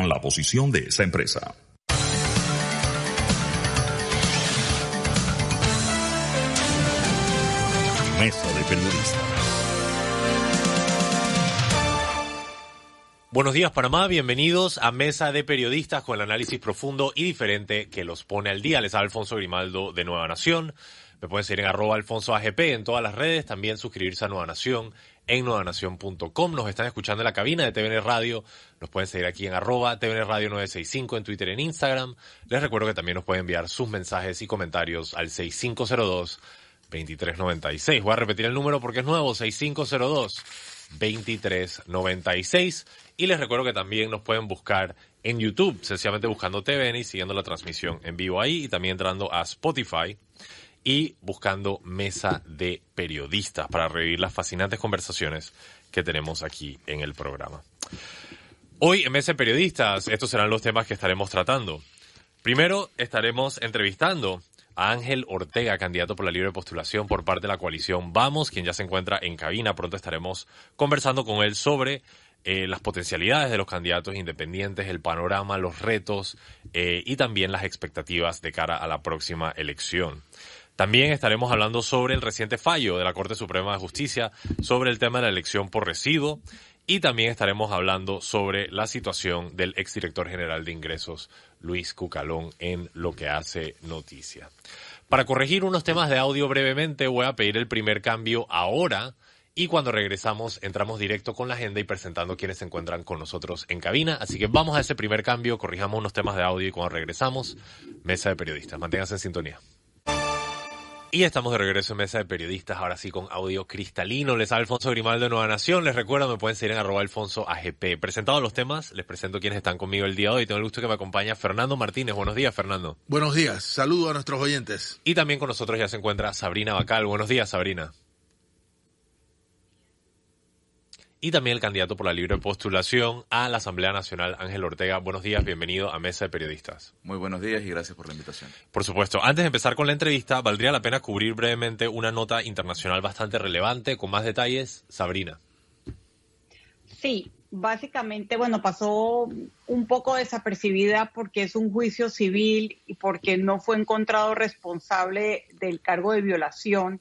la posición de esa empresa. Mesa de Periodistas. Buenos días Panamá, bienvenidos a Mesa de Periodistas con el análisis profundo y diferente que los pone al día. Les habla Alfonso Grimaldo de Nueva Nación. Me pueden seguir en arroba alfonso AGP en todas las redes, también suscribirse a Nueva Nación en. Nos están escuchando en la cabina de TVN Radio. Nos pueden seguir aquí en arroba TVN Radio 965 en Twitter, en Instagram. Les recuerdo que también nos pueden enviar sus mensajes y comentarios al 6502 2396. Voy a repetir el número porque es nuevo, 6502 2396. Y les recuerdo que también nos pueden buscar en YouTube, sencillamente buscando TVN y siguiendo la transmisión en vivo ahí y también entrando a Spotify y buscando mesa de periodistas para revivir las fascinantes conversaciones que tenemos aquí en el programa. Hoy en Mesa de Periodistas, estos serán los temas que estaremos tratando. Primero, estaremos entrevistando a Ángel Ortega, candidato por la libre postulación por parte de la coalición Vamos, quien ya se encuentra en cabina. Pronto estaremos conversando con él sobre eh, las potencialidades de los candidatos independientes, el panorama, los retos eh, y también las expectativas de cara a la próxima elección. También estaremos hablando sobre el reciente fallo de la Corte Suprema de Justicia sobre el tema de la elección por residuo y también estaremos hablando sobre la situación del exdirector general de ingresos, Luis Cucalón, en lo que hace noticia. Para corregir unos temas de audio brevemente, voy a pedir el primer cambio ahora. Y cuando regresamos, entramos directo con la agenda y presentando quienes se encuentran con nosotros en cabina. Así que vamos a ese primer cambio, corrijamos unos temas de audio y cuando regresamos, mesa de periodistas. Manténganse en sintonía. Y estamos de regreso en Mesa de Periodistas, ahora sí con audio cristalino. Les habla Alfonso Grimaldo de Nueva Nación. Les recuerdo, me pueden seguir en arroba alfonso AGP. Presentados los temas, les presento quienes están conmigo el día de hoy. Tengo el gusto que me acompaña Fernando Martínez. Buenos días, Fernando. Buenos días. Saludo a nuestros oyentes. Y también con nosotros ya se encuentra Sabrina Bacal. Buenos días, Sabrina. Y también el candidato por la libre postulación a la Asamblea Nacional, Ángel Ortega. Buenos días, bienvenido a Mesa de Periodistas. Muy buenos días y gracias por la invitación. Por supuesto, antes de empezar con la entrevista, valdría la pena cubrir brevemente una nota internacional bastante relevante, con más detalles. Sabrina. Sí, básicamente, bueno, pasó un poco desapercibida porque es un juicio civil y porque no fue encontrado responsable del cargo de violación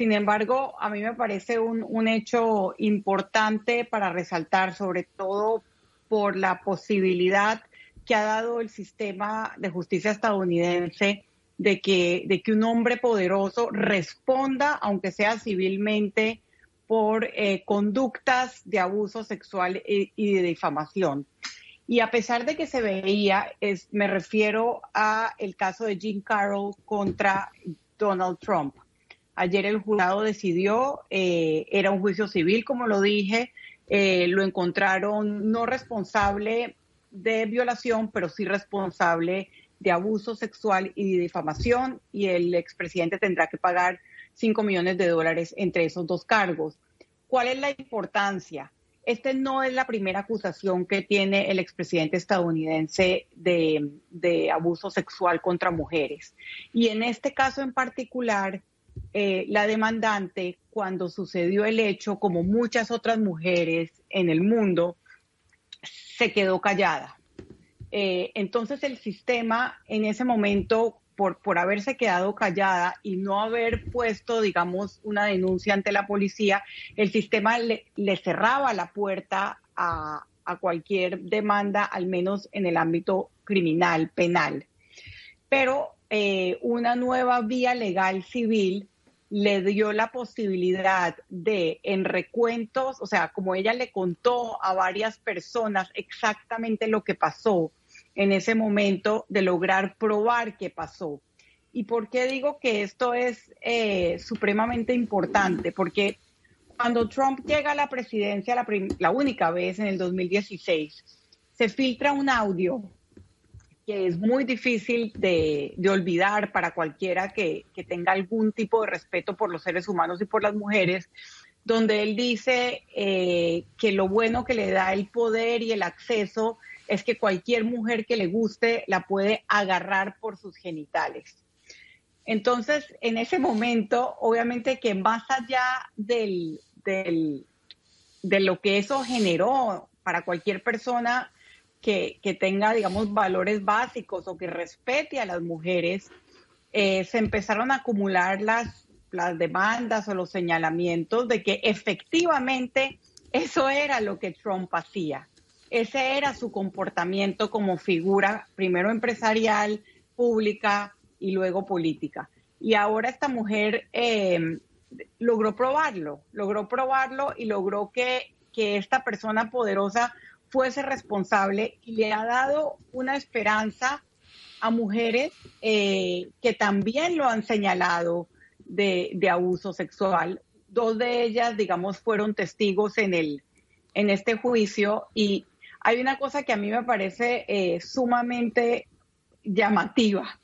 sin embargo, a mí me parece un, hecho importante para resaltar, sobre todo por la posibilidad que ha dado el sistema de justicia estadounidense de que, de que un hombre poderoso responda, aunque sea civilmente, por eh, conductas de abuso sexual y, y, de difamación. Y a pesar de que se veía, es, me refiero a el caso de Jim Carroll contra Donald Trump. Ayer el jurado decidió, eh, era un juicio civil, como lo dije, eh, lo encontraron no responsable de violación, pero sí responsable de abuso sexual y de difamación, y el expresidente tendrá que pagar 5 millones de dólares entre esos dos cargos. ¿Cuál es la importancia? Este no es la primera acusación que tiene el expresidente estadounidense de, de abuso sexual contra mujeres. Y en este caso en particular, eh, la demandante, cuando sucedió el hecho, como muchas otras mujeres en el mundo, se quedó callada. Eh, entonces el sistema en ese momento, por, por haberse quedado callada y no haber puesto, digamos, una denuncia ante la policía, el sistema le, cerraba la puerta a, cualquier demanda, al menos en el ámbito criminal, penal. Pero eh, una nueva vía legal civil le dio la posibilidad de, en recuentos, o sea, como ella le contó a varias personas exactamente lo que pasó en ese momento, de lograr probar qué pasó. ¿Y por qué digo que esto es eh, supremamente importante? Porque cuando Trump llega a la presidencia la, la única vez en el 2016, se filtra un audio que es muy difícil de, olvidar para cualquiera que, tenga algún tipo de respeto por los seres humanos y por las mujeres, donde él dice eh, que lo bueno que le da el poder y el acceso es que cualquier mujer que le guste la puede agarrar por sus genitales. Entonces, en ese momento, obviamente que más allá del, de lo que eso generó para cualquier persona, que, tenga, digamos, valores básicos o que respete a las mujeres, eh, se empezaron a acumular las, las demandas o los señalamientos de que efectivamente eso era lo que Trump hacía. Ese era su comportamiento como figura, primero empresarial, pública y luego política. Y ahora esta mujer eh, logró probarlo, logró probarlo y logró que, que esta persona poderosa fuese responsable y le ha dado una esperanza a mujeres eh, que también lo han señalado de, abuso sexual. Dos de ellas, digamos, fueron testigos en, el, en este juicio y hay una cosa que a mí me parece eh, sumamente llamativa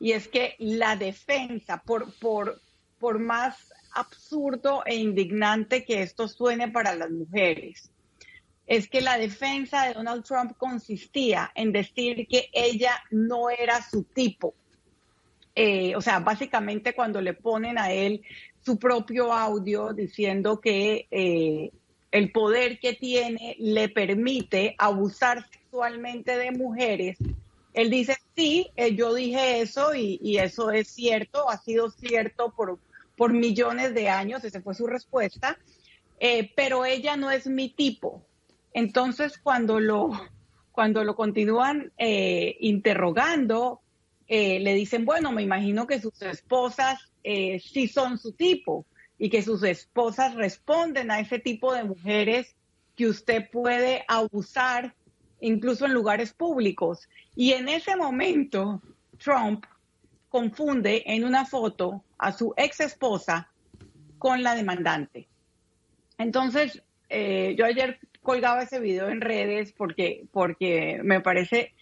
y es que la defensa, por, por, por más absurdo e indignante que esto suene para las mujeres, es que la defensa de Donald Trump consistía en decir que ella no era su tipo. Eh, o sea, básicamente cuando le ponen a él su propio audio diciendo que eh, el poder que tiene le permite abusar sexualmente de mujeres, él dice, sí, eh, yo dije eso y, eso es cierto, ha sido cierto por, por millones de años, esa fue su respuesta, pero ella no es mi tipo. Entonces, cuando lo, cuando lo continúan eh, interrogando, eh, le dicen, bueno, me imagino que sus esposas sí son su tipo y que sus esposas responden a ese tipo de mujeres que usted puede abusar incluso en lugares públicos. Y en ese momento, Trump confunde en una foto a su ex esposa con la demandante. Entonces, eh, yo ayer colgaba ese video en redes porque, porque me parece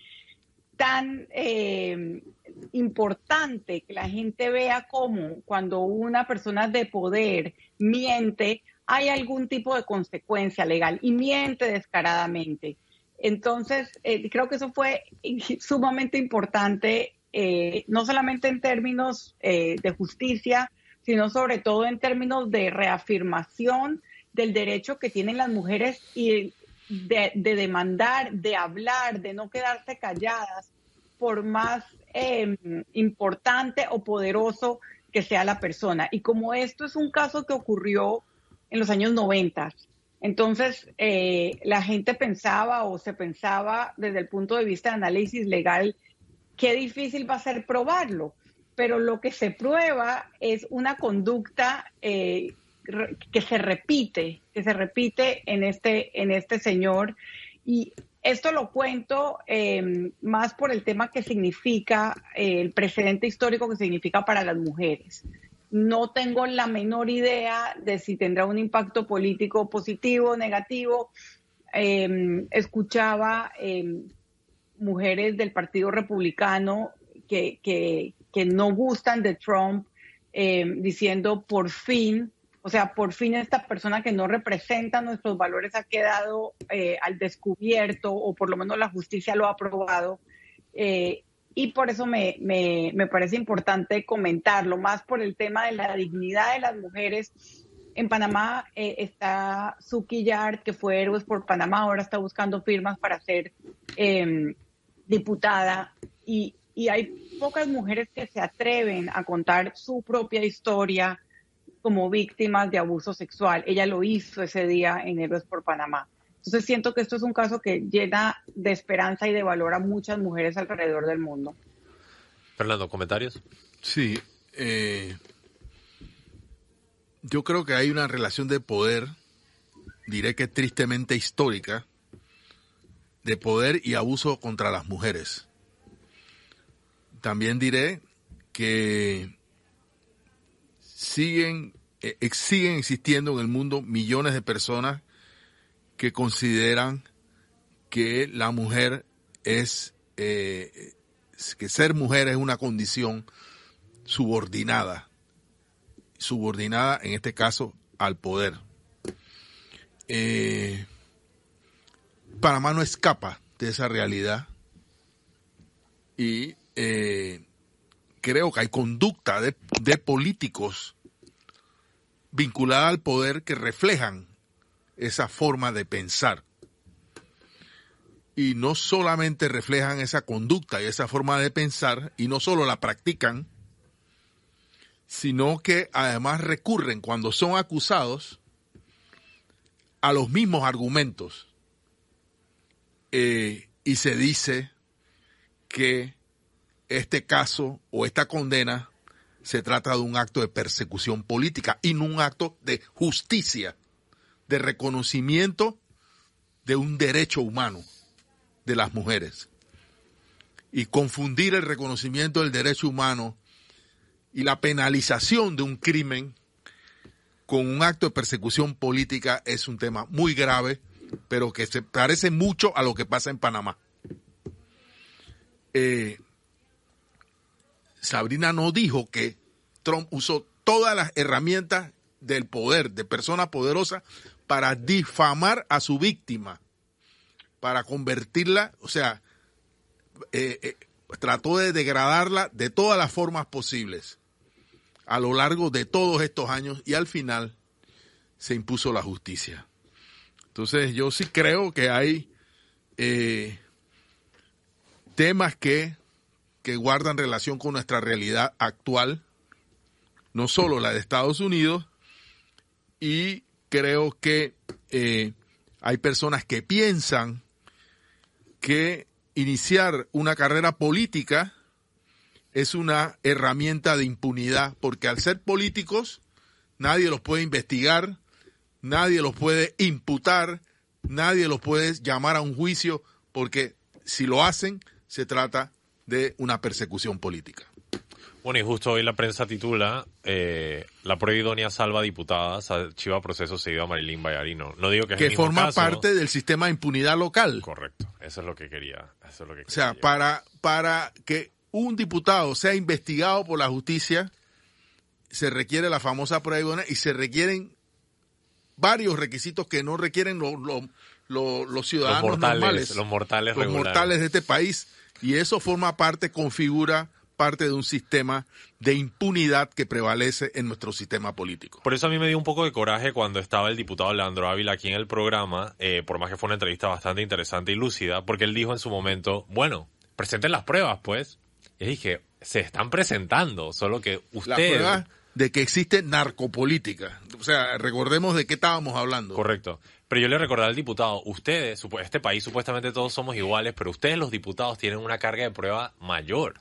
tan eh, importante que la gente vea cómo cuando una persona de poder miente, hay algún tipo de consecuencia legal y miente descaradamente. Entonces, eh, creo que eso fue sumamente importante eh, no solamente en términos de justicia, sino sobre todo en términos de reafirmación del derecho que tienen las mujeres y de, demandar, de hablar, de no quedarse calladas, por más em, importante o poderoso que sea la persona. Y como esto es un caso que ocurrió en los años 90, entonces eh, la gente pensaba o se pensaba desde el punto de vista de análisis legal qué difícil va a ser probarlo, pero lo que se prueba es una conducta eh, que se repite, que se repite en este, en este señor. Y esto lo cuento em, más por el tema que significa, eh, el precedente histórico que significa para las mujeres. No tengo la menor idea de si tendrá un impacto político positivo o negativo. Em, escuchaba em, mujeres del Partido Republicano que, que, no gustan de Trump, diciendo por fin, o sea, por fin esta persona que no representa nuestros valores ha quedado eh, al descubierto, o por lo menos la justicia lo ha aprobado. Eh, y por eso me, me, me, parece importante comentarlo, más por el tema de la dignidad de las mujeres. En Panamá está Suki Yard, que fue Héroes por Panamá, ahora está buscando firmas para ser diputada y, hay pocas mujeres que se atreven a contar su propia historia como víctimas de abuso sexual. Ella lo hizo ese día en Héroes por Panamá. Entonces siento que esto es un caso que llena de esperanza y de valor a muchas mujeres alrededor del mundo. Fernando, ¿comentarios? Sí. Eh, yo creo que hay una relación de poder, diré que tristemente histórica, de poder y abuso contra las mujeres. También diré que siguen, eh, siguen existiendo en el mundo millones de personas que consideran que la mujer es, eh, que ser mujer es una condición subordinada, subordinada en este caso al poder. Eh, Panamá no escapa de esa realidad y eh, creo que hay conducta de, políticos vinculada al poder que reflejan esa forma de pensar. y no solamente reflejan esa conducta y esa forma de pensar y no solo la practican, sino que además recurren cuando son acusados a los mismos argumentos eh, y se dice que este caso o esta condena se trata de un acto de persecución política y no un acto de justicia, de reconocimiento de un derecho humano de las mujeres. Y confundir el reconocimiento del derecho humano y la penalización de un crimen con un acto de persecución política es un tema muy grave, pero que se parece mucho a lo que pasa en Panamá. Eh, Sabrina no dijo que Trump usó todas las herramientas del poder, de persona poderosa, para difamar a su víctima, para convertirla, o sea, eh, eh, trató de degradarla de todas las formas posibles a lo largo de todos estos años y al final se impuso la justicia. Entonces yo sí creo que hay eh, temas que que guardan relación con nuestra realidad actual, no solo la de Estados Unidos, y creo que eh, hay personas que piensan que iniciar una carrera política es una herramienta de impunidad, porque al ser políticos nadie los puede investigar, nadie los puede imputar, nadie los puede llamar a un juicio, porque si lo hacen, se trata de una persecución política. Bueno, y justo hoy la prensa titula eh, La prueba salva diputadas, archiva proceso seguido a Marilyn Bayarino. No digo que es Que forma parte del sistema de impunidad local. Correcto, eso es lo que quería. Eso es lo que o sea, para, para que un diputado sea investigado por la justicia, se requiere la famosa prueba y se requieren varios requisitos que no requieren los, los, ciudadanos los mortales, normales. Los mortales, los mortales de este país y eso forma parte, configura parte de un sistema de impunidad que prevalece en nuestro sistema político. Por eso a mí me dio un poco de coraje cuando estaba el diputado Leandro Ávila aquí en el programa, eh, por más que fue una entrevista bastante interesante y lúcida, porque él dijo en su momento, bueno, presenten las pruebas, pues. Y dije, se están presentando, solo que usted... La de que existe narcopolítica. O sea, recordemos de qué estábamos hablando. Correcto. Pero yo le recordaba al diputado, ustedes, este país supuestamente todos somos iguales, pero ustedes los diputados tienen una carga de prueba mayor.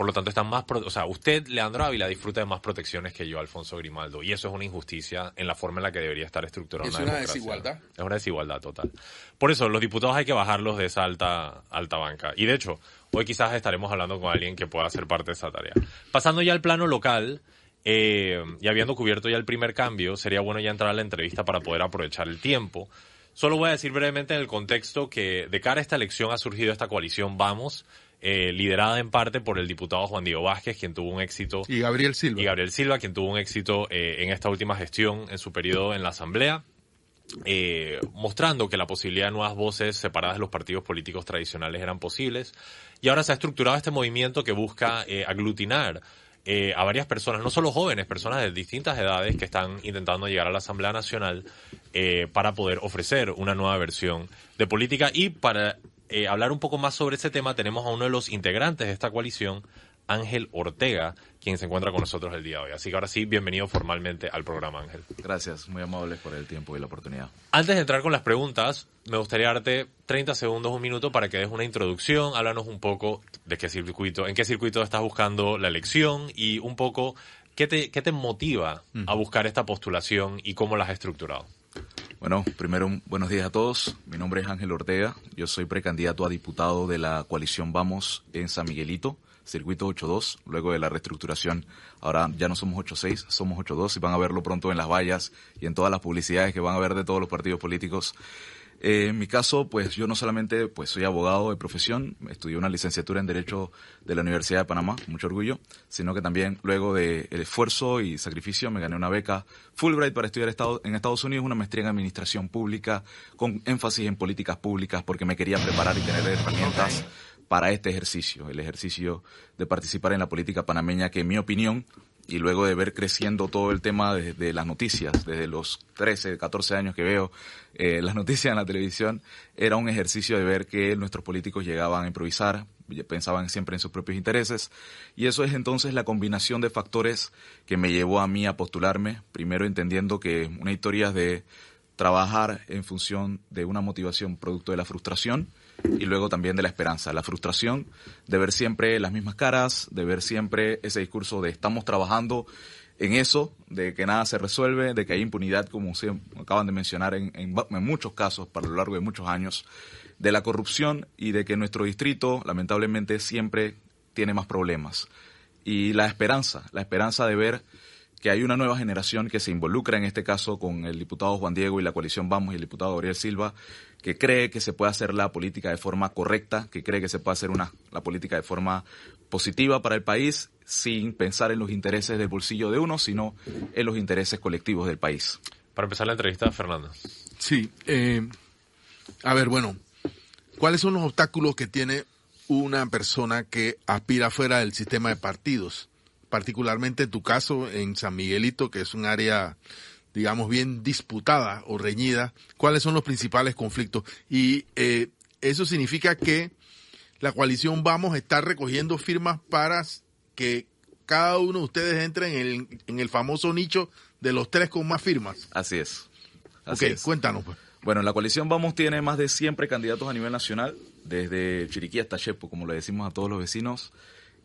Por lo tanto, están más, o sea, usted, Leandro Ávila, disfruta de más protecciones que yo, Alfonso Grimaldo. Y eso es una injusticia en la forma en la que debería estar estructurada es una, desigualdad. Es una desigualdad total. Por eso, los diputados hay que bajarlos de esa alta, alta banca. Y de hecho, hoy quizás estaremos hablando con alguien que pueda ser parte de esa tarea. Pasando ya al plano local, eh, y habiendo cubierto ya el primer cambio, sería bueno ya entrar a la entrevista para poder aprovechar el tiempo. Solo voy a decir brevemente en el contexto que de cara a esta elección ha surgido esta coalición Vamos, eh, liderada en parte por el diputado Juan Diego Vázquez, quien tuvo un éxito. Y Gabriel Silva. Y Gabriel Silva, quien tuvo un éxito eh, en esta última gestión, en su periodo en la Asamblea. mostrando que la posibilidad de nuevas voces separadas de los partidos políticos tradicionales eran posibles. Y ahora se ha estructurado este movimiento que busca aglutinar eh, a varias personas, no solo jóvenes, personas de distintas edades que están intentando llegar a la Asamblea Nacional eh, para poder ofrecer una nueva versión de política. Y para eh, hablar un poco más sobre ese tema, tenemos a uno de los integrantes de esta coalición, Ángel Ortega, quien se encuentra con nosotros el día de hoy. Así que ahora sí, bienvenido formalmente al programa, Ángel. Gracias, muy amables por el tiempo y la oportunidad. Antes de entrar con las preguntas, me gustaría darte 30 segundos, un minuto para que des una introducción, háblanos un poco de qué circuito, en qué circuito estás buscando la elección y un poco qué te, qué te motiva a buscar esta postulación y cómo la has estructurado. Bueno, primero buenos días a todos. Mi nombre es Ángel Ortega. Yo soy precandidato a diputado de la coalición Vamos en San Miguelito circuito 8.2, luego de la reestructuración. Ahora ya no somos 8.6, somos 8.2 y van a verlo pronto en las vallas y en todas las publicidades que van a ver de todos los partidos políticos. Eh, en mi caso, pues yo no solamente pues soy abogado de profesión, estudié una licenciatura en Derecho de la Universidad de Panamá, mucho orgullo, sino que también luego del el esfuerzo y sacrificio me gané una beca Fulbright para estudiar en Estados Unidos, una maestría en Administración Pública con énfasis en políticas públicas porque me quería preparar y tener herramientas para este ejercicio, el ejercicio de participar en la política panameña que en mi opinión y luego de ver creciendo todo el tema de, las noticias, desde los 13, 14 años que veo eh, las noticias en la televisión, era un ejercicio de ver que nuestros políticos llegaban a improvisar, pensaban siempre en sus propios intereses, y eso es entonces la combinación de factores que me llevó a mí a postularme, primero entendiendo que una historia es de trabajar en función de una motivación producto de la frustración, y luego también de la esperanza, la frustración de ver siempre las mismas caras, de ver siempre ese discurso de estamos trabajando en eso, de que nada se resuelve, de que hay impunidad, como se acaban de mencionar en, en, muchos casos para lo largo de muchos años, de la corrupción y de que nuestro distrito lamentablemente siempre tiene más problemas. Y la esperanza, la esperanza de ver que hay una nueva generación que se involucra en este caso con el diputado Juan Diego y la coalición Vamos y el diputado Gabriel Silva, que cree que se puede hacer la política de forma correcta, que cree que se puede hacer una, la política de forma positiva para el país sin pensar en los intereses del bolsillo de uno, sino en los intereses colectivos del país. Para empezar la entrevista, Fernando. Sí, eh, a ver, bueno, ¿cuáles son los obstáculos que tiene una persona que aspira fuera del sistema de partidos? Particularmente en tu caso, en San Miguelito, que es un área digamos, bien disputada o reñida, cuáles son los principales conflictos. Y eh, eso significa que la coalición Vamos a estar recogiendo firmas para que cada uno de ustedes entre en el, en el famoso nicho de los tres con más firmas. Así es. Así ok, cuéntanos. Pues. Bueno, la coalición Vamos tiene más de 100 candidatos a nivel nacional, desde Chiriquí hasta Chepo, como le decimos a todos los vecinos,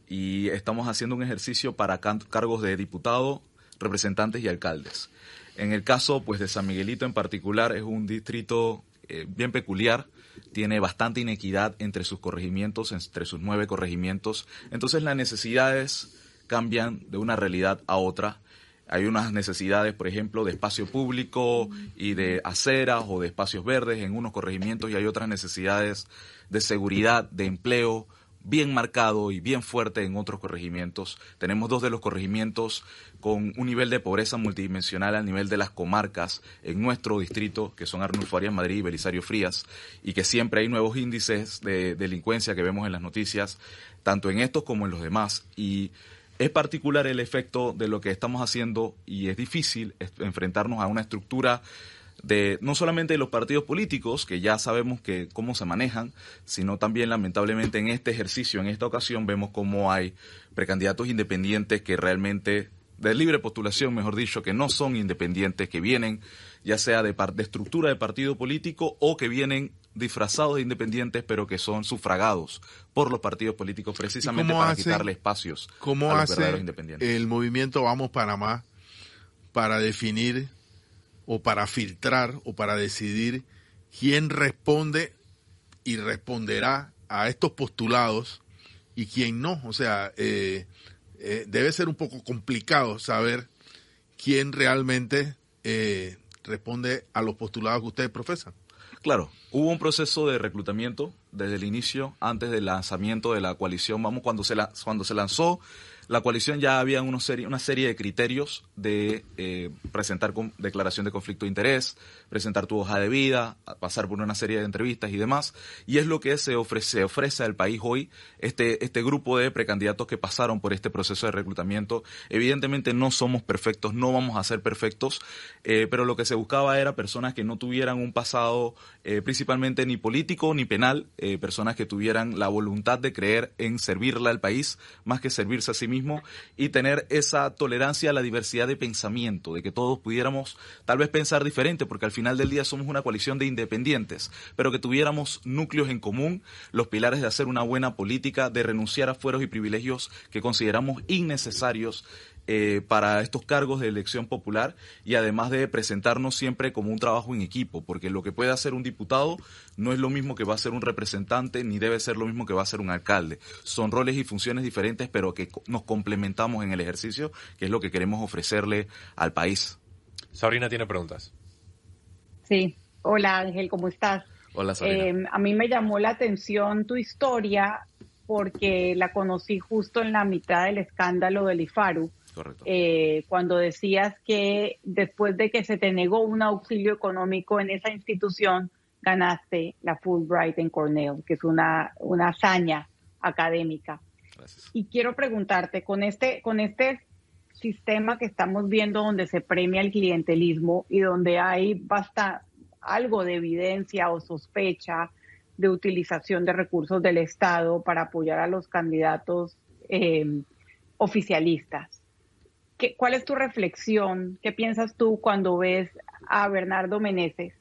y estamos haciendo un ejercicio para cargos de diputado, representantes y alcaldes. En el caso pues de San Miguelito en particular es un distrito eh, bien peculiar, tiene bastante inequidad entre sus corregimientos, entre sus nueve corregimientos, entonces las necesidades cambian de una realidad a otra. Hay unas necesidades, por ejemplo, de espacio público y de aceras o de espacios verdes en unos corregimientos y hay otras necesidades de seguridad, de empleo, bien marcado y bien fuerte en otros corregimientos. Tenemos dos de los corregimientos con un nivel de pobreza multidimensional a nivel de las comarcas en nuestro distrito, que son Arnulfo Arias Madrid y Belisario Frías, y que siempre hay nuevos índices de delincuencia que vemos en las noticias, tanto en estos como en los demás. Y es particular el efecto de lo que estamos haciendo y es difícil enfrentarnos a una estructura de no solamente de los partidos políticos, que ya sabemos que cómo se manejan, sino también lamentablemente en este ejercicio, en esta ocasión, vemos cómo hay precandidatos independientes que realmente de libre postulación, mejor dicho, que no son independientes, que vienen ya sea de, de estructura de partido político o que vienen disfrazados de independientes, pero que son sufragados por los partidos políticos precisamente para quitarle espacios ¿cómo a los verdaderos independientes. El movimiento Vamos Panamá para definir o para filtrar o para decidir quién responde y responderá a estos postulados y quién no. O sea, eh, eh, debe ser un poco complicado saber quién realmente eh, responde a los postulados que ustedes profesan. Claro, hubo un proceso de reclutamiento desde el inicio, antes del lanzamiento de la coalición. Vamos, cuando se, la, cuando se lanzó la coalición ya había una serie, de criterios de eh, presentar declaración de conflicto de interés, presentar tu hoja de vida, pasar por una serie de entrevistas y demás. Y es lo que se ofrece, ofrece al país hoy, este, este grupo de precandidatos que pasaron por este proceso de reclutamiento. Evidentemente no somos perfectos, no vamos a ser perfectos, eh, pero lo que se buscaba era personas que no tuvieran un pasado eh, principalmente ni político ni penal, personas que tuvieran la voluntad de creer en servirle al país más que servirse a sí mismos y tener esa tolerancia a la diversidad de pensamiento, de que todos pudiéramos tal vez pensar diferente, porque al final del día somos una coalición de independientes, pero que tuviéramos núcleos en común, los pilares de hacer una buena política, de renunciar a fueros y privilegios que consideramos innecesarios eh, para estos cargos de elección popular y además de presentarnos siempre como un trabajo en equipo, porque lo que puede hacer un diputado no es lo mismo que va a ser un representante ni debe ser lo mismo que va a ser un alcalde. Son roles y funciones diferentes, pero que nos complementamos en el ejercicio, que es lo que queremos ofrecerle al país. Sabrina tiene preguntas. Sí. Hola Ángel, ¿cómo estás? Hola Sabrina. Eh, a mí me llamó la atención tu historia porque la conocí justo en la mitad del escándalo del IFARU eh, cuando decías que después de que se te negó un auxilio económico en esa institución, ganaste la Fulbright en Cornell, que es una, una hazaña académica. Y quiero preguntarte, con este, con este sistema que estamos viendo donde se premia el clientelismo y donde hay basta algo de evidencia o sospecha de utilización de recursos del Estado para apoyar a los candidatos eh, oficialistas. ¿Qué, ¿Cuál es tu reflexión? ¿Qué piensas tú cuando ves a Bernardo Meneses,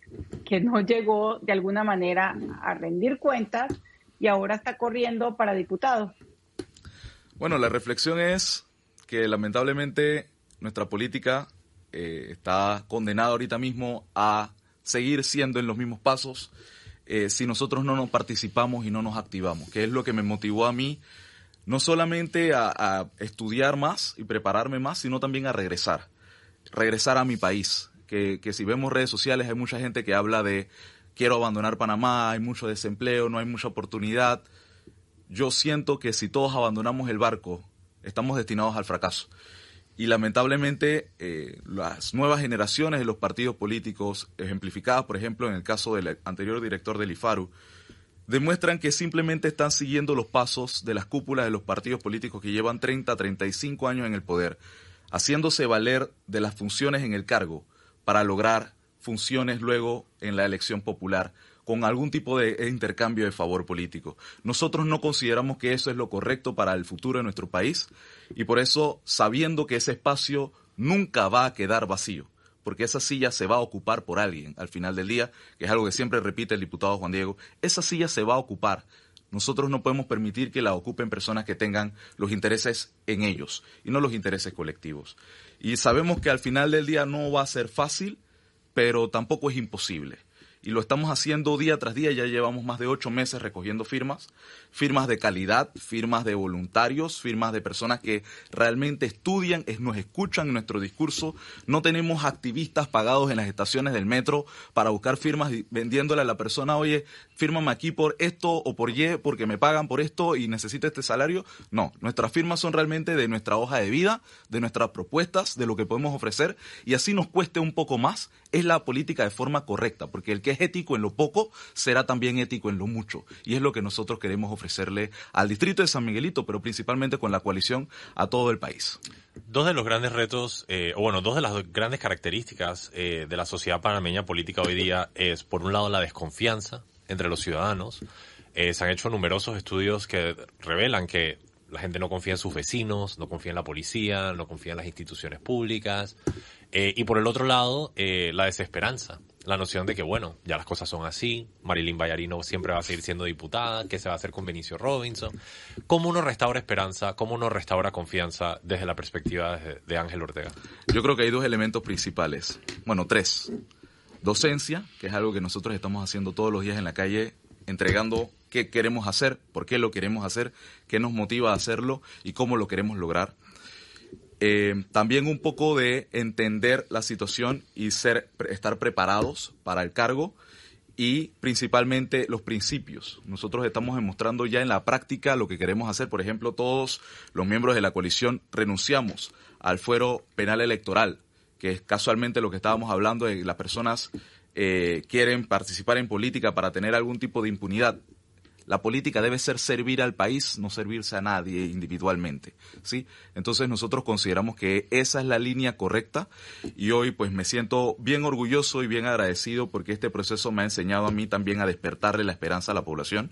que no llegó de alguna manera a rendir cuentas y ahora está corriendo para diputado? Bueno, la reflexión es que lamentablemente nuestra política eh, está condenada ahorita mismo a seguir siendo en los mismos pasos eh, si nosotros no nos participamos y no nos activamos, que es lo que me motivó a mí no solamente a, estudiar más y prepararme más, sino también a regresar, regresar a mi país. Que, que si vemos redes sociales hay mucha gente que habla de quiero abandonar Panamá, hay mucho desempleo, no hay mucha oportunidad. Yo siento que si todos abandonamos el barco, estamos destinados al fracaso. Y lamentablemente eh, las nuevas generaciones de los partidos políticos, ejemplificadas por ejemplo en el caso del anterior director del IFARU, demuestran que simplemente están siguiendo los pasos de las cúpulas de los partidos políticos que llevan 30, 35 años en el poder, haciéndose valer de las funciones en el cargo para lograr funciones luego en la elección popular con algún tipo de intercambio de favor político. Nosotros no consideramos que eso es lo correcto para el futuro de nuestro país y por eso, sabiendo que ese espacio nunca va a quedar vacío, porque esa silla se va a ocupar por alguien al final del día, que es algo que siempre repite el diputado Juan Diego, esa silla se va a ocupar. Nosotros no podemos permitir que la ocupen personas que tengan los intereses en ellos y no los intereses colectivos. Y sabemos que al final del día no va a ser fácil, pero tampoco es imposible y lo estamos haciendo día tras día. Ya llevamos más de ocho meses recogiendo firmas, firmas de calidad, firmas de voluntarios, firmas de personas que realmente estudian, nos escuchan nuestro discurso. No tenemos activistas pagados en las estaciones del metro para buscar firmas vendiéndole a la persona, oye, fírmame aquí por esto o por Y porque me pagan por esto y necesito este salario. No, nuestras firmas son realmente de nuestra hoja de vida, de nuestras propuestas, de lo que podemos ofrecer y así nos cueste un poco más. Es la política de forma correcta, porque el que es ético en lo poco será también ético en lo mucho. Y es lo que nosotros queremos ofrecerle al distrito de San Miguelito, pero principalmente con la coalición a todo el país. Dos de los grandes retos, eh, o bueno, dos de las grandes características eh, de la sociedad panameña política hoy día es, por un lado, la desconfianza entre los ciudadanos. Eh, se han hecho numerosos estudios que revelan que la gente no confía en sus vecinos, no confía en la policía, no confía en las instituciones públicas. y por el otro lado, la desesperanza la noción de que, bueno, ya las cosas son así, Marilyn Bayarino siempre va a seguir siendo diputada, ¿qué se va a hacer con Benicio Robinson? ¿Cómo uno restaura esperanza? ¿Cómo uno restaura confianza desde la perspectiva de, Ángel Ortega? Yo creo que hay dos elementos principales, bueno, tres. Docencia, que es algo que nosotros estamos haciendo todos los días en la calle, entregando qué queremos hacer, por qué lo queremos hacer, qué nos motiva a hacerlo y cómo lo queremos lograr. Eh, también un poco de entender la situación y ser, estar preparados para el cargo y principalmente los principios. Nosotros estamos demostrando ya en la práctica lo que queremos hacer. Por ejemplo, todos los miembros de la coalición renunciamos al fuero penal electoral, que es casualmente lo que estábamos hablando de las personas eh, quieren participar en política para tener algún tipo de impunidad. La política debe ser servir al país, no servirse a nadie individualmente, ¿sí? Entonces nosotros consideramos que esa es la línea correcta y hoy pues me siento bien orgulloso y bien agradecido porque este proceso me ha enseñado a mí también a despertarle la esperanza a la población.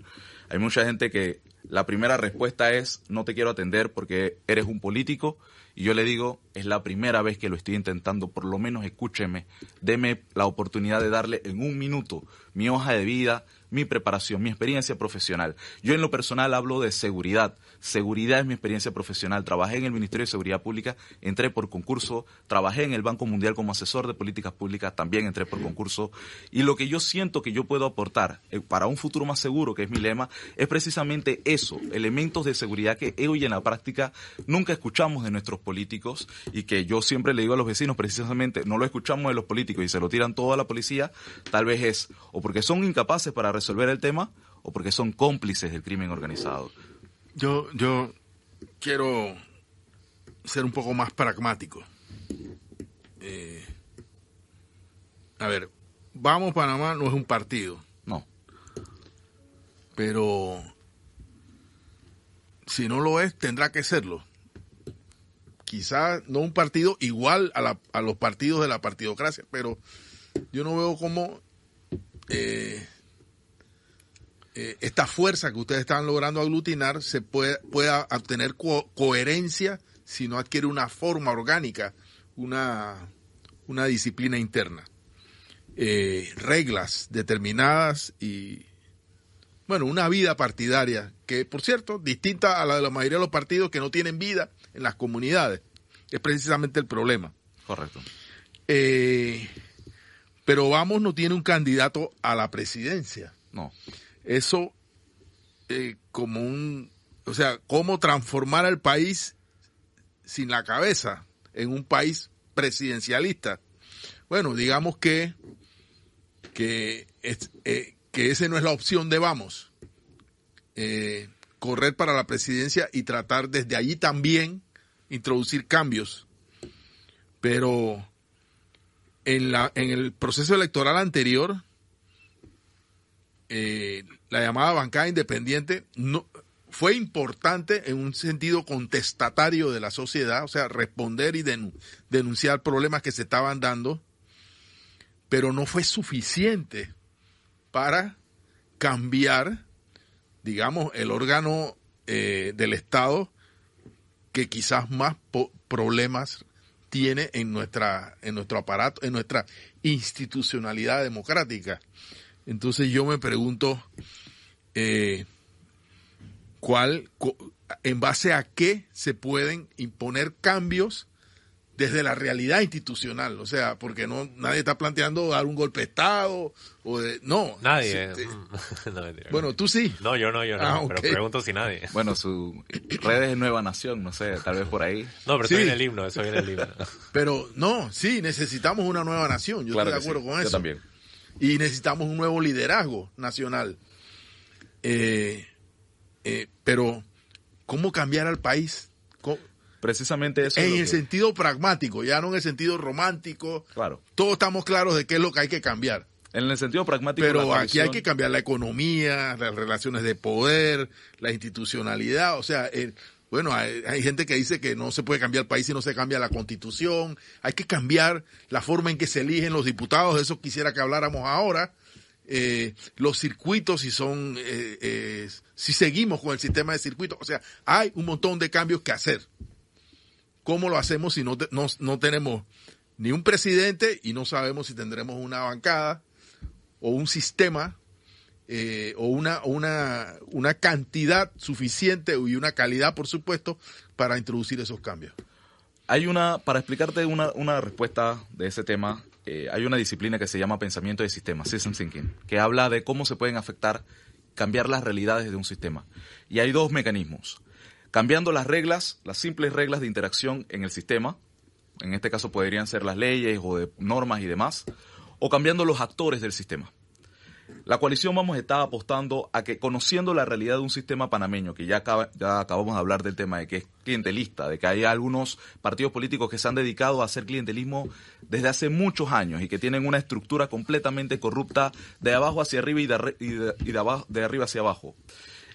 Hay mucha gente que la primera respuesta es no te quiero atender porque eres un político y yo le digo, es la primera vez que lo estoy intentando, por lo menos escúcheme, deme la oportunidad de darle en un minuto mi hoja de vida, mi preparación, mi experiencia profesional. Yo en lo personal hablo de seguridad. Seguridad es mi experiencia profesional. Trabajé en el Ministerio de Seguridad Pública, entré por concurso, trabajé en el Banco Mundial como asesor de políticas públicas, también entré por concurso. Y lo que yo siento que yo puedo aportar eh, para un futuro más seguro, que es mi lema, es precisamente eso, elementos de seguridad que hoy en la práctica nunca escuchamos de nuestros políticos y que yo siempre le digo a los vecinos precisamente, no lo escuchamos de los políticos y se lo tiran todo a la policía, tal vez es o porque son incapaces para resolver el tema o porque son cómplices del crimen organizado. Yo, yo quiero ser un poco más pragmático. Eh, a ver, Vamos Panamá no es un partido. No. Pero si no lo es, tendrá que serlo. quizás no un partido igual a, la, a, los partidos de la partidocracia, pero yo no veo cómo eh, eh, esta fuerza que ustedes están logrando aglutinar se puede, pueda obtener co coherencia si no adquiere una forma orgánica, una, una disciplina interna. Eh, reglas determinadas y, bueno, una vida partidaria que, por cierto, distinta a la de la mayoría de los partidos que no tienen vida en las comunidades. Es precisamente el problema. Correcto. Eh, pero Vamos no tiene un candidato a la presidencia. No. Eso eh, como un, o sea, cómo transformar al país sin la cabeza en un país presidencialista. Bueno, digamos que que, es, eh, que esa no es la opción de Vamos. Eh, correr para la presidencia y tratar desde allí también introducir cambios. Pero en, la, en el proceso electoral anterior, eh, la llamada bancada independiente no, fue importante en un sentido contestatario de la sociedad, o sea, responder y denunciar problemas que se estaban dando, pero no fue suficiente para cambiar, digamos, el órgano eh, del Estado que quizás más problemas tiene en nuestra en nuestro aparato, en nuestra institucionalidad democrática. Entonces yo me pregunto eh, cuál, en base a qué se pueden imponer cambios desde la realidad institucional, o sea, porque no nadie está planteando dar un golpe de estado o de no nadie. no, bueno, tú sí. No, yo no, yo no, ah, pero pregunto si nadie. Bueno, su redes es Nueva Nación, no sé, tal vez por ahí. No, pero eso viene el himno, eso viene el himno. Pero no, sí, necesitamos una nueva nación, yo estoy de acuerdo con eso. Yo también. Y necesitamos un nuevo liderazgo nacional. Eh, eh, pero, ¿cómo cambiar al país? Precisamente eso. En el sentido pragmático, ya no en el sentido romántico. Claro. Todos estamos claros de qué es lo que hay que cambiar. En el sentido pragmático. Pero aquí hay que cambiar la economía, las relaciones de poder, la institucionalidad. O sea, bueno, hay, gente que dice que no se puede cambiar el país si no se cambia la constitución. Hay que cambiar la forma en que se eligen los diputados. De eso quisiera que habláramos ahora. Eh, los circuitos, si son, eh, eh, si seguimos con el sistema de circuitos. O sea, hay un montón de cambios que hacer. ¿Cómo lo hacemos si no, no, tenemos ni un presidente y no sabemos si tendremos una bancada o un sistema eh, o una, una, una cantidad suficiente y una calidad, por supuesto, para introducir esos cambios? Hay una, para explicarte una, una respuesta de ese tema, eh, hay una disciplina que se llama pensamiento de sistema, system thinking, que habla de cómo se pueden afectar, cambiar las realidades de un sistema. Y hay dos mecanismos cambiando las reglas, las simples reglas de interacción en el sistema, en este caso podrían ser las leyes o de normas y demás, o cambiando los actores del sistema. La coalición vamos a estar apostando a que conociendo la realidad de un sistema panameño, que ya, ya acabamos de hablar del tema de que es clientelista, de que hay algunos partidos políticos que se han dedicado a hacer clientelismo desde hace muchos años y que tienen una estructura completamente corrupta de abajo hacia arriba y de, y abajo, de arriba hacia abajo.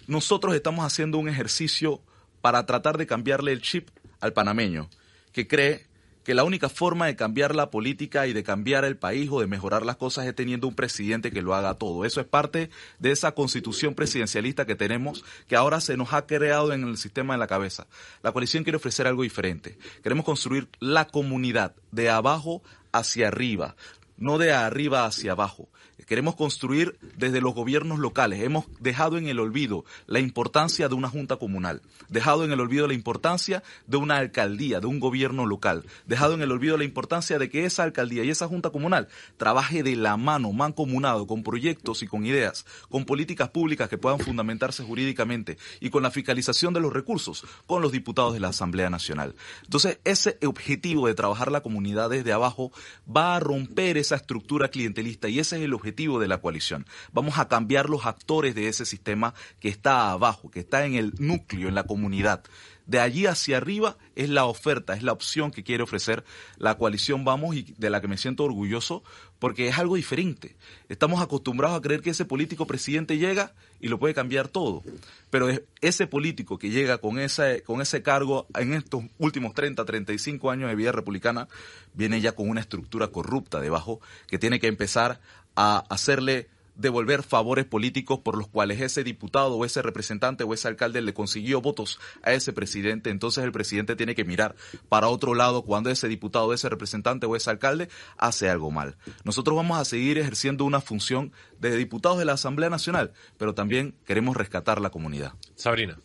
Nosotros estamos haciendo un ejercicio para tratar de cambiarle el chip al panameño, que cree que la única forma de cambiar la política y de cambiar el país o de mejorar las cosas es teniendo un presidente que lo haga todo. Eso es parte de esa constitución presidencialista que tenemos, que ahora se nos ha creado en el sistema de la cabeza. La coalición quiere ofrecer algo diferente. Queremos construir la comunidad de abajo hacia arriba, no de arriba hacia abajo. Queremos construir desde los gobiernos locales. Hemos dejado en el olvido la importancia de una junta comunal, dejado en el olvido la importancia de una alcaldía, de un gobierno local, dejado en el olvido la importancia de que esa alcaldía y esa junta comunal trabaje de la mano, mancomunado, con proyectos y con ideas, con políticas públicas que puedan fundamentarse jurídicamente y con la fiscalización de los recursos con los diputados de la Asamblea Nacional. Entonces, ese objetivo de trabajar la comunidad desde abajo va a romper esa estructura clientelista y ese es el objetivo de la coalición. Vamos a cambiar los actores de ese sistema que está abajo, que está en el núcleo, en la comunidad De allí hacia arriba es la oferta, es la opción que quiere ofrecer la coalición Vamos y de la que me siento orgulloso porque es algo diferente. Estamos acostumbrados a creer que ese político presidente llega y lo puede cambiar todo. Pero ese político que llega con ese, con ese cargo en estos últimos 30, 35 años de vida republicana, viene ya con una estructura corrupta debajo que tiene que empezar a hacerle devolver favores políticos por los cuales ese diputado o ese representante o ese alcalde le consiguió votos a ese presidente, entonces el presidente tiene que mirar para otro lado cuando ese diputado, ese representante o ese alcalde hace algo mal. Nosotros vamos a seguir ejerciendo una función de diputados de la Asamblea Nacional, pero también queremos rescatar la comunidad. Sabrina.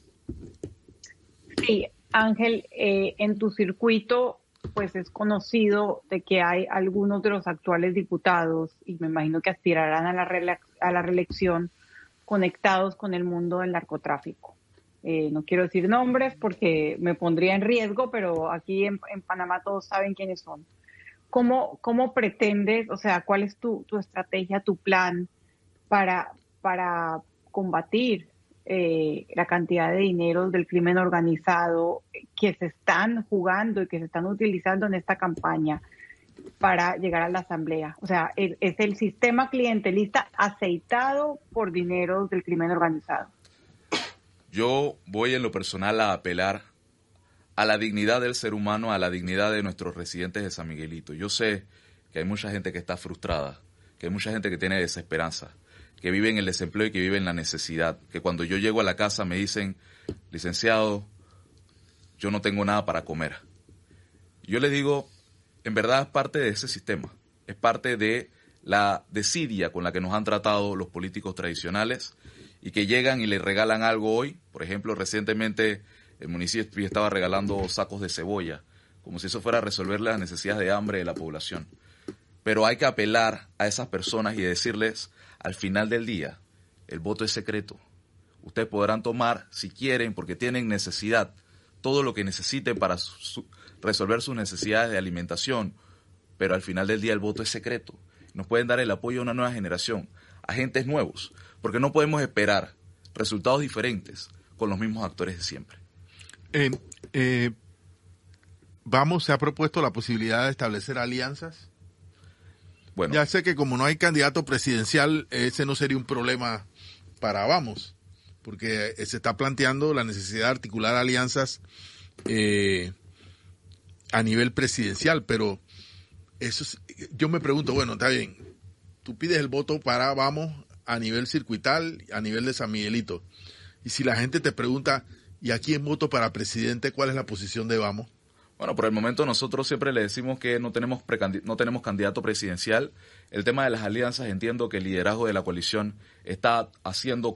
Sí, Ángel, eh, en tu circuito pues es conocido de que hay algunos de los actuales diputados, y me imagino que aspirarán a la, a la reelección, conectados con el mundo del narcotráfico. Eh, no quiero decir nombres porque me pondría en riesgo, pero aquí en, Panamá todos saben quiénes son. ¿Cómo, ¿Cómo, pretendes, o sea, cuál es tu, tu estrategia, tu plan para, para combatir eh, la cantidad de dinero del crimen organizado que se están jugando y que se están utilizando en esta campaña para llegar a la asamblea. O sea, es, el sistema clientelista aceitado por dinero del crimen organizado. Yo voy en lo personal a apelar a la dignidad del ser humano, a la dignidad de nuestros residentes de San Miguelito. Yo sé que hay mucha gente que está frustrada, que hay mucha gente que tiene desesperanza, que vive en el desempleo y que vive en la necesidad, que cuando yo llego a la casa me dicen, licenciado, yo no tengo nada para comer. Yo les digo, en verdad es parte de ese sistema, es parte de la desidia con la que nos han tratado los políticos tradicionales y que llegan y le regalan algo hoy. Por ejemplo, recientemente el municipio estaba regalando sacos de cebolla, como si eso fuera a resolver las necesidades de hambre de la población. Pero hay que apelar a esas personas y decirles, al final del día, el voto es secreto. Ustedes podrán tomar, si quieren, porque tienen necesidad, todo lo que necesiten para resolver sus necesidades de alimentación, pero al final del día el voto es secreto. Nos pueden dar el apoyo a una nueva generación, agentes nuevos, porque no podemos esperar resultados diferentes con los mismos actores de siempre. Eh, vamos, se ha propuesto la posibilidad de establecer alianzas bueno. Ya sé que como no hay candidato presidencial, ese no sería un problema para Vamos, porque se está planteando la necesidad de articular alianzas eh, a nivel presidencial, pero eso yo me pregunto, bueno, está bien, tú pides el voto para Vamos a nivel circuital, a nivel de San Miguelito, y si la gente te pregunta, ¿y a quién voto para presidente? ¿Cuál es la posición de Vamos? Bueno, por el momento nosotros siempre le decimos que no tenemos, no tenemos candidato presidencial. El tema de las alianzas, entiendo que el liderazgo de la coalición está haciendo,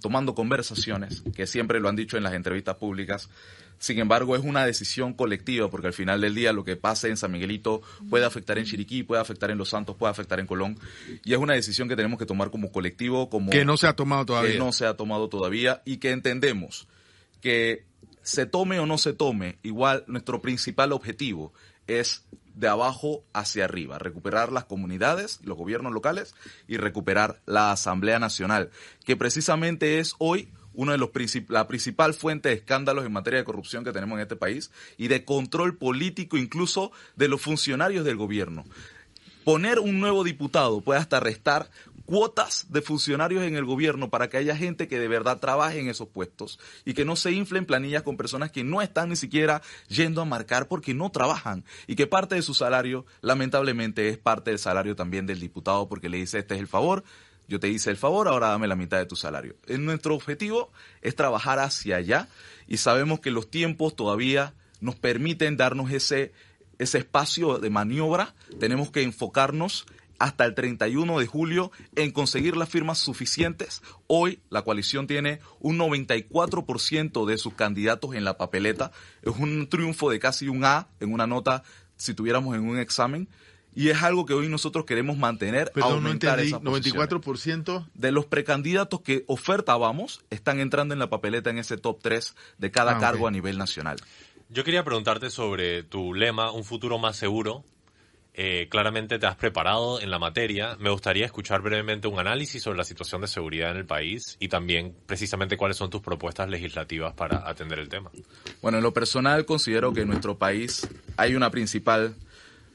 tomando conversaciones, que siempre lo han dicho en las entrevistas públicas. Sin embargo, es una decisión colectiva, porque al final del día lo que pase en San Miguelito puede afectar en Chiriquí, puede afectar en Los Santos, puede afectar en Colón. Y es una decisión que tenemos que tomar como colectivo, como... Que no se ha tomado todavía. Que no se ha tomado todavía y que entendemos que se tome o no se tome, igual nuestro principal objetivo es de abajo hacia arriba, recuperar las comunidades, los gobiernos locales y recuperar la Asamblea Nacional, que precisamente es hoy una de los la principal fuente de escándalos en materia de corrupción que tenemos en este país y de control político incluso de los funcionarios del gobierno. Poner un nuevo diputado puede hasta restar cuotas de funcionarios en el gobierno para que haya gente que de verdad trabaje en esos puestos y que no se inflen planillas con personas que no están ni siquiera yendo a marcar porque no trabajan y que parte de su salario lamentablemente es parte del salario también del diputado porque le dice este es el favor, yo te hice el favor, ahora dame la mitad de tu salario. Nuestro objetivo es trabajar hacia allá y sabemos que los tiempos todavía nos permiten darnos ese, ese espacio de maniobra, tenemos que enfocarnos hasta el 31 de julio en conseguir las firmas suficientes. Hoy la coalición tiene un 94% de sus candidatos en la papeleta. Es un triunfo de casi un A en una nota si tuviéramos en un examen. Y es algo que hoy nosotros queremos mantener, Pero aumentar no entendí, 94% de los precandidatos que ofertábamos están entrando en la papeleta en ese top 3 de cada ah, cargo a nivel nacional. Yo quería preguntarte sobre tu lema, un futuro más seguro, eh, claramente te has preparado en la materia. Me gustaría escuchar brevemente un análisis sobre la situación de seguridad en el país y también precisamente cuáles son tus propuestas legislativas para atender el tema. Bueno, en lo personal considero que en nuestro país hay una principal...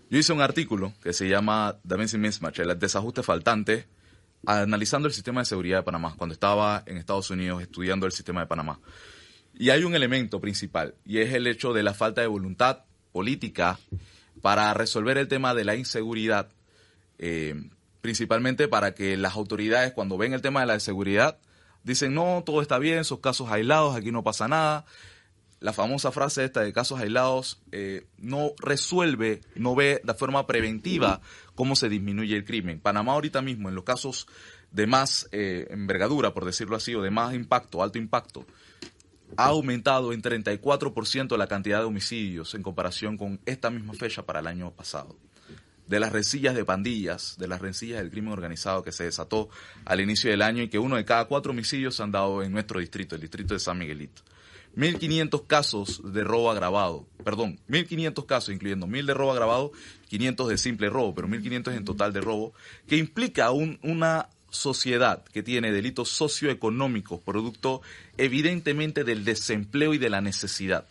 Yo hice un artículo que se llama The Missing Mismatch, el desajuste faltante, analizando el sistema de seguridad de Panamá, cuando estaba en Estados Unidos estudiando el sistema de Panamá. Y hay un elemento principal, y es el hecho de la falta de voluntad política para resolver el tema de la inseguridad, eh, principalmente para que las autoridades cuando ven el tema de la seguridad dicen, no, todo está bien, son casos aislados, aquí no pasa nada. La famosa frase esta de casos aislados eh, no resuelve, no ve de forma preventiva cómo se disminuye el crimen. Panamá ahorita mismo, en los casos de más eh, envergadura, por decirlo así, o de más impacto, alto impacto, ha aumentado en 34% la cantidad de homicidios en comparación con esta misma fecha para el año pasado. De las rencillas de pandillas, de las rencillas del crimen organizado que se desató al inicio del año y que uno de cada cuatro homicidios se han dado en nuestro distrito, el distrito de San Miguelito. 1.500 casos de robo agravado, perdón, 1.500 casos, incluyendo 1.000 de robo agravado, 500 de simple robo, pero 1.500 en total de robo, que implica un, una sociedad que tiene delitos socioeconómicos, producto evidentemente del desempleo y de la necesidad.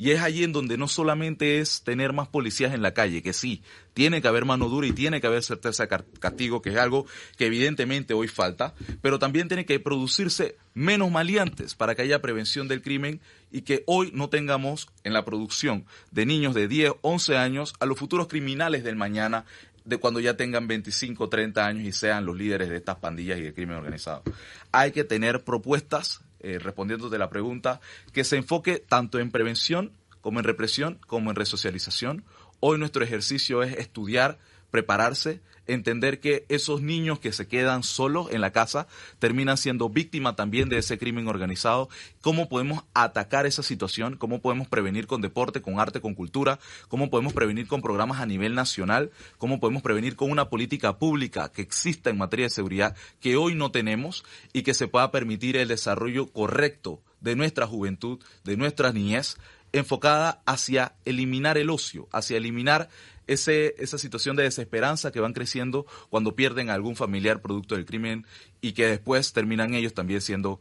Y es allí en donde no solamente es tener más policías en la calle, que sí, tiene que haber mano dura y tiene que haber certeza de castigo, que es algo que evidentemente hoy falta, pero también tiene que producirse menos maleantes para que haya prevención del crimen y que hoy no tengamos en la producción de niños de 10, 11 años a los futuros criminales del mañana de cuando ya tengan 25, 30 años y sean los líderes de estas pandillas y de crimen organizado. Hay que tener propuestas, eh, respondiendo de la pregunta, que se enfoque tanto en prevención como en represión, como en resocialización. Hoy nuestro ejercicio es estudiar, prepararse, entender que esos niños que se quedan solos en la casa terminan siendo víctimas también de ese crimen organizado. ¿Cómo podemos atacar esa situación? ¿Cómo podemos prevenir con deporte, con arte, con cultura? ¿Cómo podemos prevenir con programas a nivel nacional? ¿Cómo podemos prevenir con una política pública que exista en materia de seguridad que hoy no tenemos y que se pueda permitir el desarrollo correcto de nuestra juventud, de nuestra niñez, enfocada hacia eliminar el ocio, hacia eliminar ese, esa situación de desesperanza que van creciendo cuando pierden a algún familiar producto del crimen y que después terminan ellos también siendo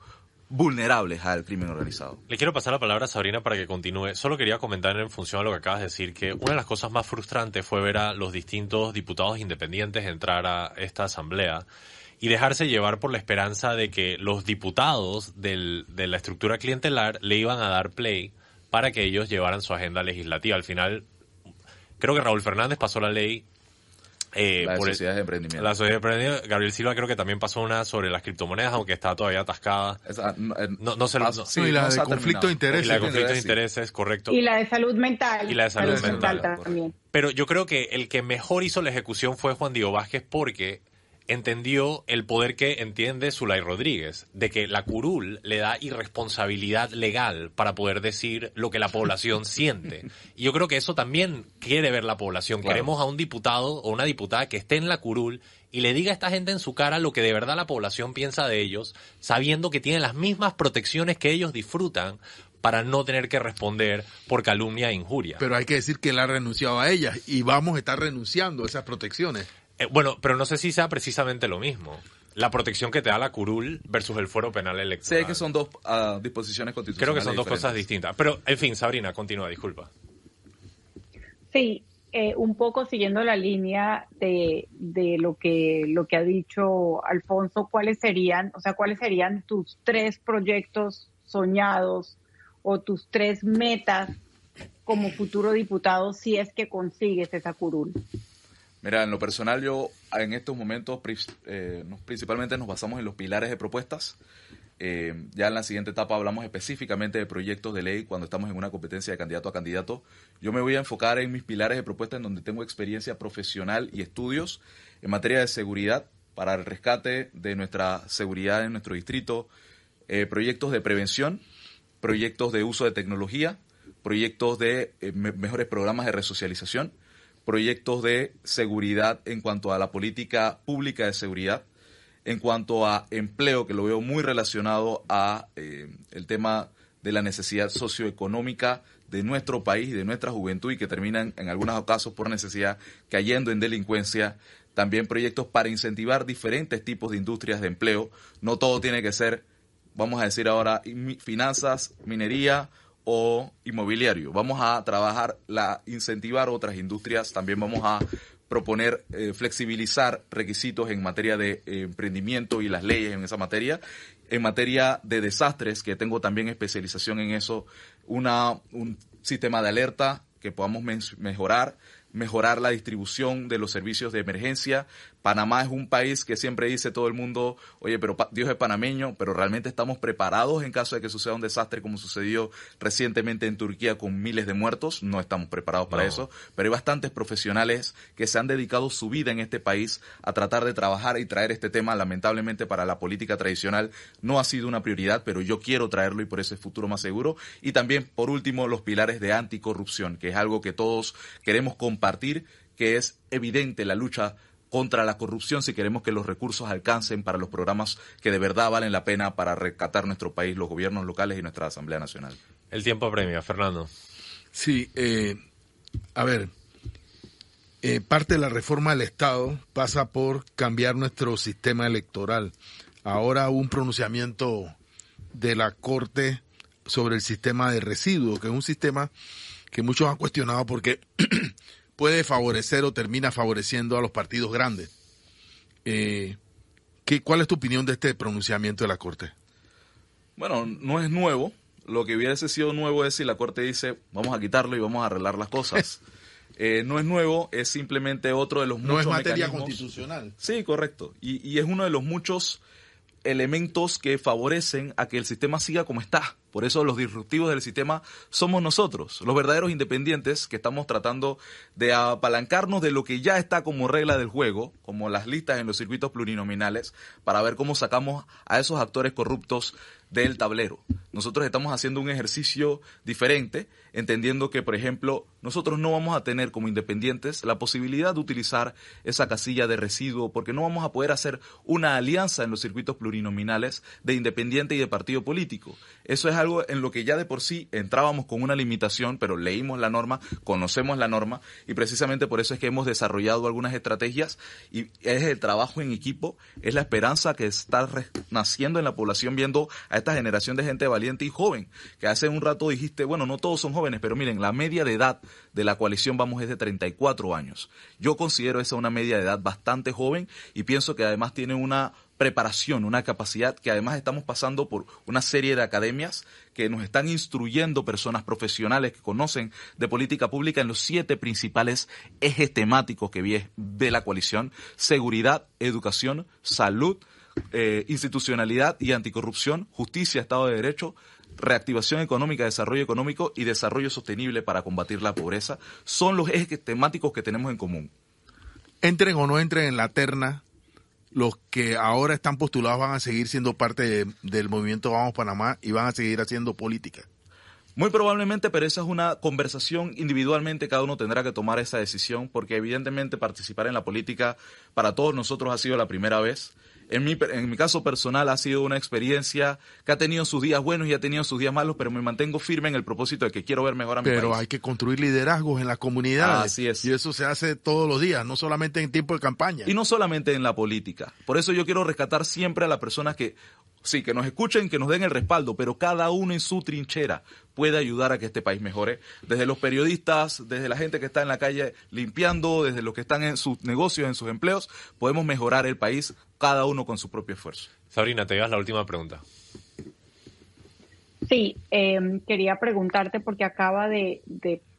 vulnerables al crimen organizado. Le quiero pasar la palabra a Sabrina para que continúe. Solo quería comentar en función a lo que acabas de decir que una de las cosas más frustrantes fue ver a los distintos diputados independientes entrar a esta asamblea y dejarse llevar por la esperanza de que los diputados del, de la estructura clientelar le iban a dar play para que ellos llevaran su agenda legislativa. Al final Creo que Raúl Fernández pasó la ley eh, la por de emprendimiento. La sociedad de emprendimiento. Gabriel Silva creo que también pasó una sobre las criptomonedas, aunque está todavía atascada. no, no, se sí, y la de conflicto de intereses. Y la de conflicto de intereses, correcto. Y la de salud mental. Y la de salud, mental también. Pero yo creo que el que mejor hizo la ejecución fue Juan Diego Vázquez porque entendió el poder que entiende Zulay Rodríguez, de que la curul le da irresponsabilidad legal para poder decir lo que la población siente. Y yo creo que eso también quiere ver la población. Queremos a un diputado o una diputada que esté en la curul y le diga a esta gente en su cara lo que de verdad la población piensa de ellos, sabiendo que tienen las mismas protecciones que ellos disfrutan para no tener que responder por calumnia e injuria. Pero hay que decir que él ha renunciado a ellas y vamos a estar renunciando a esas protecciones. Eh, bueno, pero no sé si sea precisamente lo mismo. La protección que te da la curul versus el fuero penal electoral. Sé que son dos ah, disposiciones constitucionales. Creo que son dos cosas distintas. Pero, en fin, Sabrina, continúa, disculpa. Sí, eh, un poco siguiendo la línea de, de, lo que lo que ha dicho Alfonso, ¿cuáles serían, o sea, cuáles serían tus tres proyectos soñados o tus tres metas como futuro diputado si es que consigues esa curul? Mira, en lo personal yo en estos momentos eh, principalmente nos basamos en los pilares de propuestas. Eh, ya en la siguiente etapa hablamos específicamente de proyectos de ley cuando estamos en una competencia de candidato a candidato. Yo me voy a enfocar en mis pilares de propuestas en donde tengo experiencia profesional y estudios en materia de seguridad para el rescate de nuestra seguridad en nuestro distrito, eh, proyectos de prevención, proyectos de uso de tecnología, proyectos de mejores programas de resocialización proyectos de seguridad en cuanto a la política pública de seguridad, en cuanto a empleo, que lo veo muy relacionado a eh, el tema de la necesidad socioeconómica de nuestro país y de nuestra juventud y que terminan en algunos casos por necesidad cayendo en delincuencia. También proyectos para incentivar diferentes tipos de industrias de empleo. No todo tiene que ser, vamos a decir ahora, finanzas, minería o inmobiliario. Vamos a trabajar, la, incentivar otras industrias. También vamos a proponer eh, flexibilizar requisitos en materia de eh, emprendimiento y las leyes en esa materia. En materia de desastres, que tengo también especialización en eso, una, un sistema de alerta que podamos mejorar, mejorar la distribución de los servicios de emergencia, Panamá es un país que siempre dice todo el mundo, oye, pero Dios es panameño, pero realmente estamos preparados en caso de que suceda un desastre como sucedió recientemente en Turquía con miles de muertos. No estamos preparados para eso, pero hay bastantes profesionales que se han dedicado su vida en este país a tratar de trabajar y traer este tema. Lamentablemente para la política tradicional no ha sido una prioridad, pero yo quiero traerlo y por eso es futuro más seguro. Y también, por último, los pilares de anticorrupción, que es algo que todos queremos compartir que es evidente la lucha contra la corrupción si queremos que los recursos alcancen para los programas que de verdad valen la pena para rescatar nuestro país, los gobiernos locales y nuestra Asamblea Nacional. El tiempo premia, Fernando. Sí, eh, a ver, eh, parte de la reforma del Estado pasa por cambiar nuestro sistema electoral. Ahora un pronunciamiento de la Corte sobre el sistema de residuos, que es un sistema que muchos han cuestionado porque puede favorecer o termina favoreciendo a los partidos grandes. Eh, ¿qué, ¿Cuál es tu opinión de este pronunciamiento de la Corte? Bueno, no es nuevo. Lo que hubiese sido nuevo es si la Corte dice, vamos a quitarlo y vamos a arreglar las cosas. Eh, no es nuevo, es simplemente otro de los muchos No es materia constitucional. Sí, correcto. Y, y es uno de los muchos elementos que favorecen a que el sistema siga como está. Por eso los disruptivos del sistema somos nosotros, los verdaderos independientes que estamos tratando de apalancarnos de lo que ya está como regla del juego, como las listas en los circuitos plurinominales, para ver cómo sacamos a esos actores corruptos del tablero. Nosotros estamos haciendo un ejercicio diferente, entendiendo que, por ejemplo, nosotros no vamos a tener como independientes la posibilidad de utilizar esa casilla de residuo, porque no vamos a poder hacer una alianza en los circuitos plurinominales de independiente y de partido político. Eso es algo en lo que ya de por sí entrábamos con una limitación, pero leímos la norma, conocemos la norma, y precisamente por eso es que hemos desarrollado algunas estrategias, y es el trabajo en equipo, es la esperanza que está naciendo en la población viendo a esta generación de gente valiente y joven, que hace un rato dijiste, bueno, no todos son jóvenes, pero miren, la media de edad de la coalición Vamos es de 34 años. Yo considero esa una media de edad bastante joven y pienso que además tiene una preparación, una capacidad que además estamos pasando por una serie de academias que nos están instruyendo personas profesionales que conocen de política pública en los siete principales ejes temáticos que ve la coalición, seguridad, educación, salud, eh, institucionalidad y anticorrupción, justicia, Estado de Derecho, reactivación económica, desarrollo económico y desarrollo sostenible para combatir la pobreza, son los ejes temáticos que tenemos en común. Entren o no entren en la terna, los que ahora están postulados van a seguir siendo parte del movimiento Vamos Panamá y van a seguir haciendo política. Muy probablemente, pero esa es una conversación individualmente, cada uno tendrá que tomar esa decisión, porque evidentemente participar en la política para todos nosotros ha sido la primera vez. En mi, en mi caso personal ha sido una experiencia que ha tenido sus días buenos y ha tenido sus días malos, pero me mantengo firme en el propósito de que quiero ver mejor a mi pero hay que construir liderazgos en las comunidades. Así es. Y eso se hace todos los días, no solamente en tiempo de campaña. Y no solamente en la política. Por eso yo quiero rescatar siempre a las personas que, sí, que nos escuchen, que nos den el respaldo, pero cada uno en su trinchera puede ayudar a que este país mejore. Desde los periodistas, desde la gente que está en la calle limpiando, desde los que están en sus negocios, en sus empleos, podemos mejorar el país cada uno con su propio esfuerzo. Sabrina, te das la última pregunta. Sí, em, quería preguntarte porque acaba de,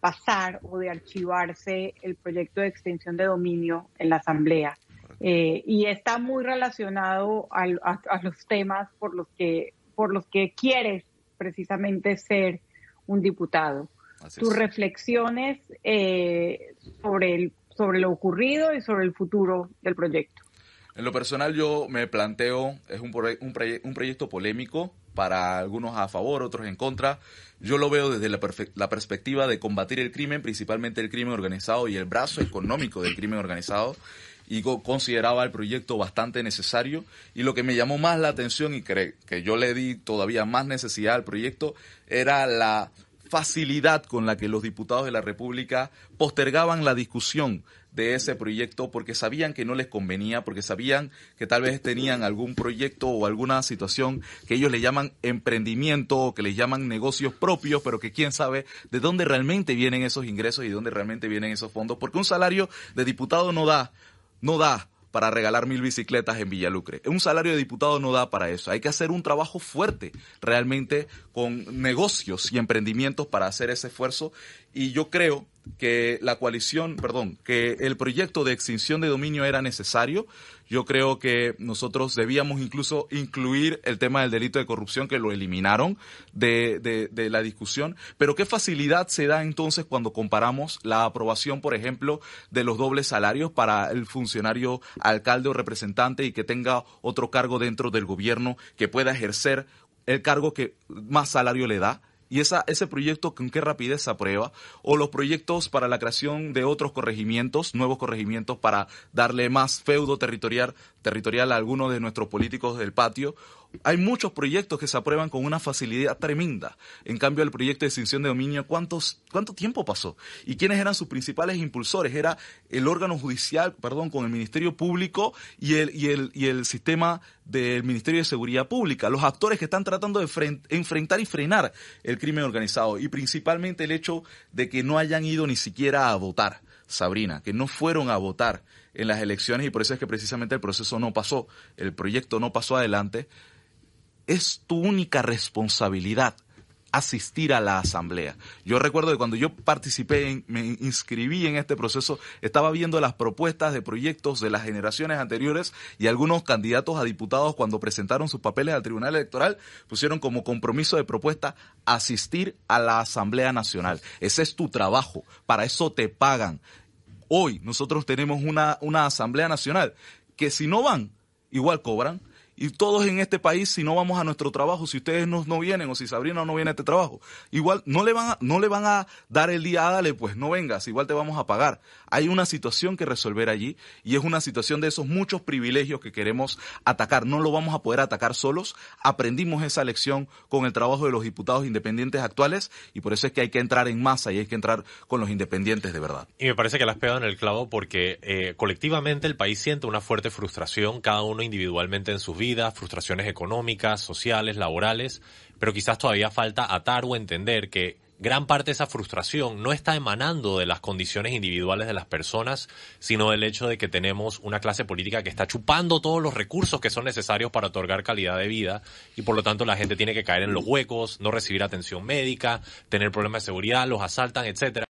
pasar o de archivarse el proyecto de extensión de dominio en la Asamblea eh, y está muy relacionado a, los temas por los que por los que quieres precisamente ser un diputado. Tus reflexiones eh, sobre el sobre lo ocurrido y sobre el futuro del proyecto. En lo personal yo me planteo, es un, un, un proyecto polémico, para algunos a favor, otros en contra. Yo lo veo desde la, la, perspectiva de combatir el crimen, principalmente el crimen organizado y el brazo económico del crimen organizado. Y consideraba el proyecto bastante necesario. Y lo que me llamó más la atención y que, que yo le di todavía más necesidad al proyecto era la facilidad con la que los diputados de la República postergaban la discusión de ese proyecto porque sabían que no les convenía, porque sabían que tal vez tenían algún proyecto o alguna situación que ellos le llaman emprendimiento o que les llaman negocios propios, pero que quién sabe de dónde realmente vienen esos ingresos y de dónde realmente vienen esos fondos, porque un salario de diputado no da, no da para regalar mil bicicletas en Villalucre. Un salario de diputado no da para eso. Hay que hacer un trabajo fuerte realmente con negocios y emprendimientos para hacer ese esfuerzo. Y yo creo que la coalición, perdón, que el proyecto de extinción de dominio era necesario. Yo creo que nosotros debíamos incluso incluir el tema del delito de corrupción, que lo eliminaron de, de, la discusión. Pero qué facilidad se da entonces cuando comparamos la aprobación, por ejemplo, de los dobles salarios para el funcionario alcalde o representante y que tenga otro cargo dentro del gobierno que pueda ejercer el cargo que más salario le da y esa, ese proyecto con qué rapidez se aprueba, o los proyectos para la creación de otros corregimientos, nuevos corregimientos para darle más feudo territorial, territorial a algunos de nuestros políticos del patio, hay muchos proyectos que se aprueban con una facilidad tremenda. En cambio, el proyecto de extinción de dominio, ¿cuántos, ¿cuánto tiempo pasó? ¿Y quiénes eran sus principales impulsores? Era el órgano judicial, perdón, con el Ministerio Público y el, y el, y el sistema del Ministerio de Seguridad Pública, los actores que están tratando de enfrentar y frenar el crimen organizado y principalmente el hecho de que no hayan ido ni siquiera a votar. Sabrina, que no fueron a votar en las elecciones y por eso es que precisamente el proceso no pasó, el proyecto no pasó adelante, es tu única responsabilidad asistir a la asamblea. Yo recuerdo que cuando yo participé, me inscribí en este proceso, estaba viendo las propuestas de proyectos de las generaciones anteriores y algunos candidatos a diputados cuando presentaron sus papeles al Tribunal Electoral pusieron como compromiso de propuesta asistir a la Asamblea Nacional. Ese es tu trabajo, para eso te pagan. Hoy nosotros tenemos una, una Asamblea Nacional que si no van, igual cobran, y todos en este país, si no vamos a nuestro trabajo, si ustedes no, no vienen o si Sabrina no viene a este trabajo, igual no le van a, no le van a dar el día, dale, pues no vengas, igual te vamos a pagar. Hay una situación que resolver allí y es una situación de esos muchos privilegios que queremos atacar. No lo vamos a poder atacar solos. Aprendimos esa lección con el trabajo de los diputados independientes actuales y por eso es que hay que entrar en masa y hay que entrar con los independientes de verdad. Y me parece que la has pegado en el clavo porque eh, colectivamente el país siente una fuerte frustración, cada uno individualmente en sus vidas frustraciones económicas, sociales, laborales, pero quizás todavía falta atar o entender que gran parte de esa frustración no está emanando de las condiciones individuales de las personas, sino del hecho de que tenemos una clase política que está chupando todos los recursos que son necesarios para otorgar calidad de vida y por lo tanto la gente tiene que caer en los huecos, no recibir atención médica, tener problemas de seguridad, los asaltan, etcétera.